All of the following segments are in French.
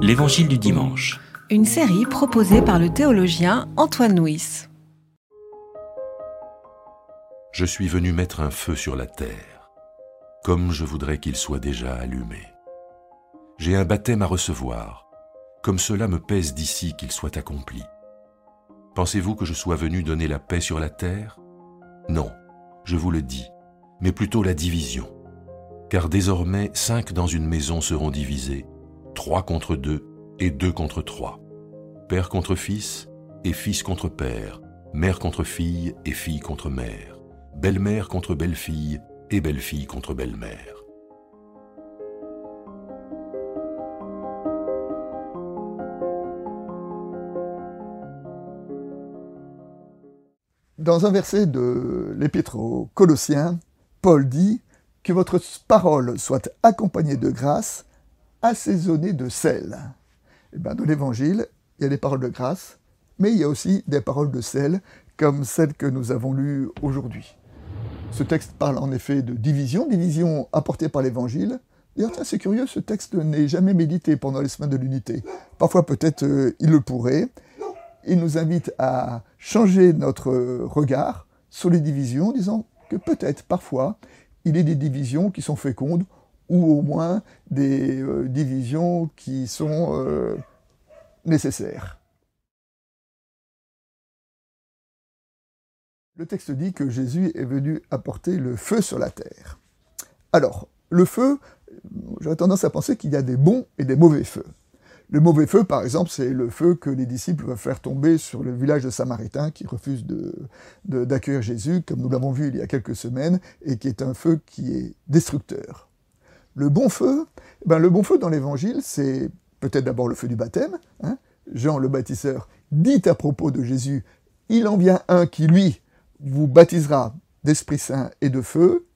L'Évangile du dimanche. Une série proposée par le théologien Antoine Nuis. Je suis venu mettre un feu sur la terre, comme je voudrais qu'il soit déjà allumé. J'ai un baptême à recevoir, comme cela me pèse d'ici qu'il soit accompli. Pensez-vous que je sois venu donner la paix sur la terre? Non, je vous le dis, mais plutôt la division. Car désormais cinq dans une maison seront divisés, trois contre deux et deux contre trois. Père contre fils et fils contre père, mère contre fille et fille contre mère, belle-mère contre belle-fille et belle-fille contre belle-mère. Dans un verset de l'Épître aux Colossiens, Paul dit que votre parole soit accompagnée de grâce, assaisonnée de sel. Et eh bien, dans l'Évangile, il y a des paroles de grâce, mais il y a aussi des paroles de sel, comme celles que nous avons lues aujourd'hui. Ce texte parle en effet de division, division apportée par l'Évangile. D'ailleurs, c'est curieux, ce texte n'est jamais médité pendant les semaines de l'unité. Parfois, peut-être, euh, il le pourrait. Il nous invite à changer notre regard sur les divisions, disant que peut-être, parfois, il y a des divisions qui sont fécondes, ou au moins des euh, divisions qui sont euh, nécessaires. Le texte dit que Jésus est venu apporter le feu sur la terre. Alors, le feu, j'aurais tendance à penser qu'il y a des bons et des mauvais feux. Le mauvais feu, par exemple, c'est le feu que les disciples veulent faire tomber sur le village de Samaritains qui refuse d'accueillir de, Jésus, comme nous l'avons vu il y a quelques semaines, et qui est un feu qui est destructeur. Le bon feu, ben le bon feu dans l'Évangile, c'est peut-être d'abord le feu du baptême. Hein. Jean le baptiseur dit à propos de Jésus, il en vient un qui, lui, vous baptisera d'Esprit Saint et de feu.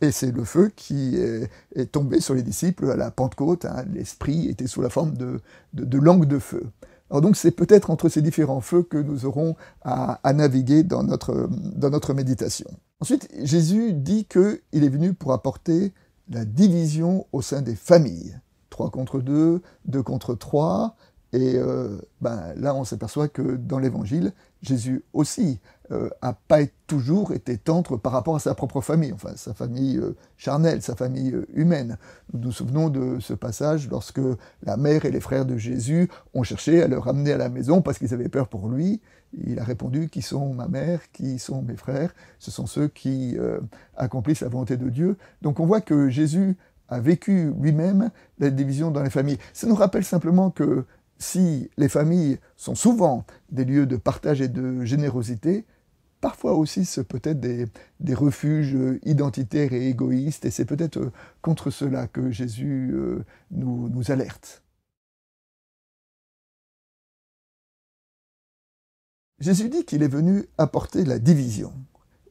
Et c'est le feu qui est, tombé sur les disciples à la Pentecôte. Hein. L'esprit était sous la forme de, de, langue de feu. Alors donc c'est peut-être entre ces différents feux que nous aurons à, naviguer dans notre, dans notre méditation. Ensuite, Jésus dit qu'il est venu pour apporter la division au sein des familles. Trois contre deux, deux contre trois, et euh, ben, là, on s'aperçoit que dans l'Évangile, Jésus aussi euh, pas toujours été tendre par rapport à sa propre famille, enfin sa famille euh, charnelle, sa famille humaine. Nous nous souvenons de ce passage lorsque la mère et les frères de Jésus ont cherché à le ramener à la maison parce qu'ils avaient peur pour lui. Il a répondu Qui sont ma mère? Qui sont mes frères? Ce sont ceux qui accomplissent la volonté de Dieu. Donc on voit que Jésus a vécu lui-même la division dans les familles. Ça nous rappelle simplement que si les familles sont souvent des lieux de partage et de générosité, parfois aussi ce peut être des, refuges identitaires et égoïstes, et c'est peut-être euh, contre cela que Jésus euh, nous, nous alerte. Jésus dit qu'il est venu apporter la division.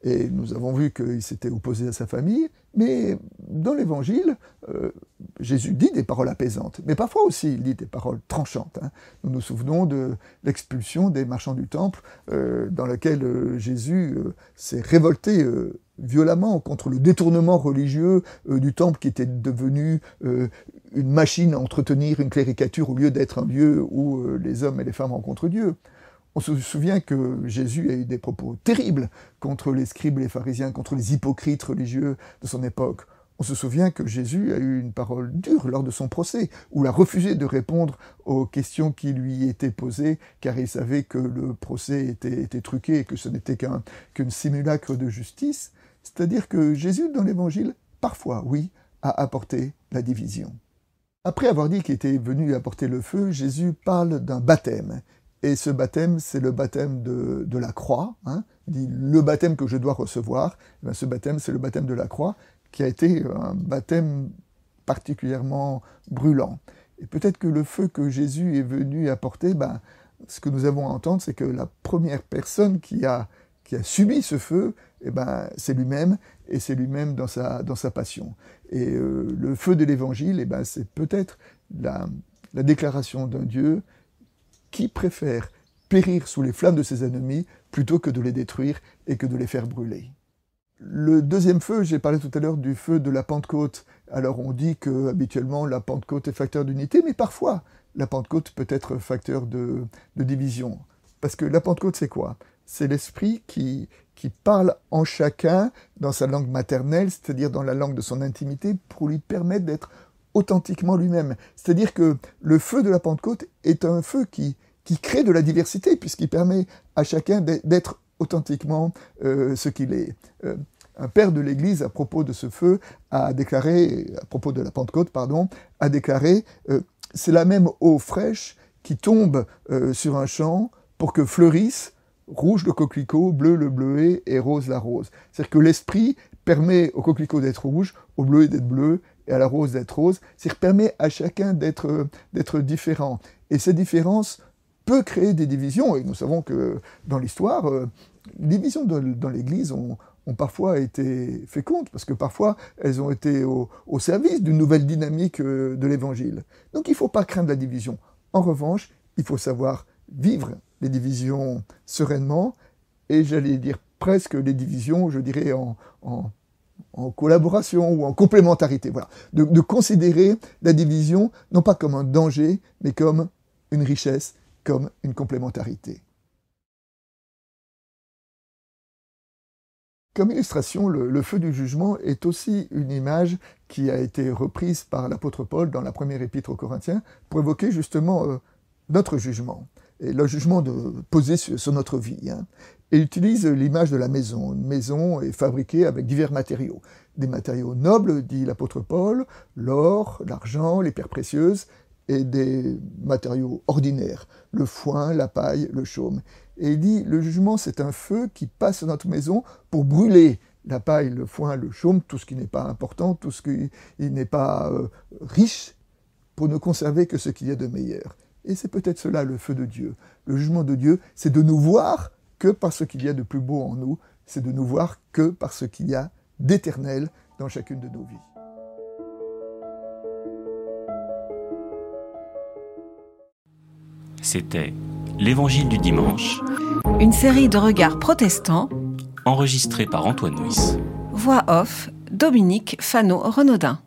Et nous avons vu qu'il s'était opposé à sa famille, mais dans l'Évangile, euh, Jésus dit des paroles apaisantes, mais parfois aussi il dit des paroles tranchantes. Hein. Nous nous souvenons de l'expulsion des marchands du temple, euh, dans laquelle euh, Jésus s'est révolté violemment contre le détournement religieux du temple qui était devenu une machine à entretenir une cléricature au lieu d'être un lieu où les hommes et les femmes rencontrent Dieu. On se souvient que Jésus a eu des propos terribles contre les scribes les pharisiens, contre les hypocrites religieux de son époque. On se souvient que Jésus a eu une parole dure lors de son procès, où il a refusé de répondre aux questions qui lui étaient posées, car il savait que le procès était, truqué et que ce n'était qu'une simulacre de justice. C'est-à-dire que Jésus, dans l'Évangile, parfois, oui, a apporté la division. Après avoir dit qu'il était venu apporter le feu, Jésus parle d'un baptême. Et ce baptême, c'est le baptême de, la croix. Hein. Dit le baptême que je dois recevoir. Eh ce baptême, c'est le baptême de la croix, qui a été un baptême particulièrement brûlant. Et peut-être que le feu que Jésus est venu apporter, ben, ce que nous avons à entendre, c'est que la première personne qui a, subi ce feu, eh ben, c'est lui-même, et c'est lui-même dans sa, passion. Et euh, le feu de l'Évangile, eh ben, c'est peut-être la déclaration d'un Dieu qui préfère périr sous les flammes de ses ennemis plutôt que de les détruire et que de les faire brûler. Le deuxième feu, j'ai parlé tout à l'heure du feu de la Pentecôte. Alors on dit que habituellement la Pentecôte est facteur d'unité, mais parfois la Pentecôte peut être facteur de, division. Parce que la Pentecôte, c'est quoi? C'est l'Esprit qui, qui parle en chacun dans sa langue maternelle, c'est-à-dire dans la langue de son intimité, pour lui permettre d'être authentiquement lui-même. C'est-à-dire que le feu de la Pentecôte est un feu qui, qui crée de la diversité, puisqu'il permet à chacun d'être authentiquement euh, ce qu'il est. Euh, un père de l'Église, à propos de ce feu, a déclaré, à propos de la Pentecôte, pardon, a déclaré euh, c'est la même eau fraîche qui tombe sur un champ pour que fleurisse rouge le coquelicot, bleu le bleuet et rose la rose. C'est-à-dire que l'esprit permet au coquelicot d'être rouge, au bleuet d'être bleu et à la rose d'être rose. C'est-à-dire permet à chacun d'être différent. Et ces différences peut créer des divisions, et nous savons que dans l'histoire, euh, les divisions dans l'Église ont, parfois été fécondes, parce que parfois elles ont été au, service d'une nouvelle dynamique euh, de l'Évangile. Donc il ne faut pas craindre la division. En revanche, il faut savoir vivre les divisions sereinement, et j'allais dire presque les divisions, je dirais, en, collaboration ou en complémentarité. Voilà. de considérer la division non pas comme un danger, mais comme une richesse comme une complémentarité. Comme illustration, le, feu du jugement est aussi une image qui a été reprise par l'apôtre Paul dans la première épître aux Corinthiens pour évoquer justement euh, notre jugement et le jugement de, posé sur, notre vie. Hein. Et utilise l'image de la maison. Une maison est fabriquée avec divers matériaux. Des matériaux nobles, dit l'apôtre Paul, l'or, l'argent, les pierres précieuses, et des matériaux ordinaires, le foin, la paille, le chaume. Et il dit, le jugement, c'est un feu qui passe sur notre maison pour brûler la paille, le foin, le chaume, tout ce qui n'est pas important, tout ce qui n'est pas euh, riche, pour ne conserver que ce qu'il y a de meilleur. Et c'est peut-être cela le feu de Dieu. Le jugement de Dieu, c'est de nous voir que par ce qu'il y a de plus beau en nous, c'est de nous voir que par ce qu'il y a d'éternel dans chacune de nos vies. C'était L'Évangile du dimanche. Une série de regards protestants. Enregistrée par Antoine Nuis. Voix off, Dominique Fano-Renaudin.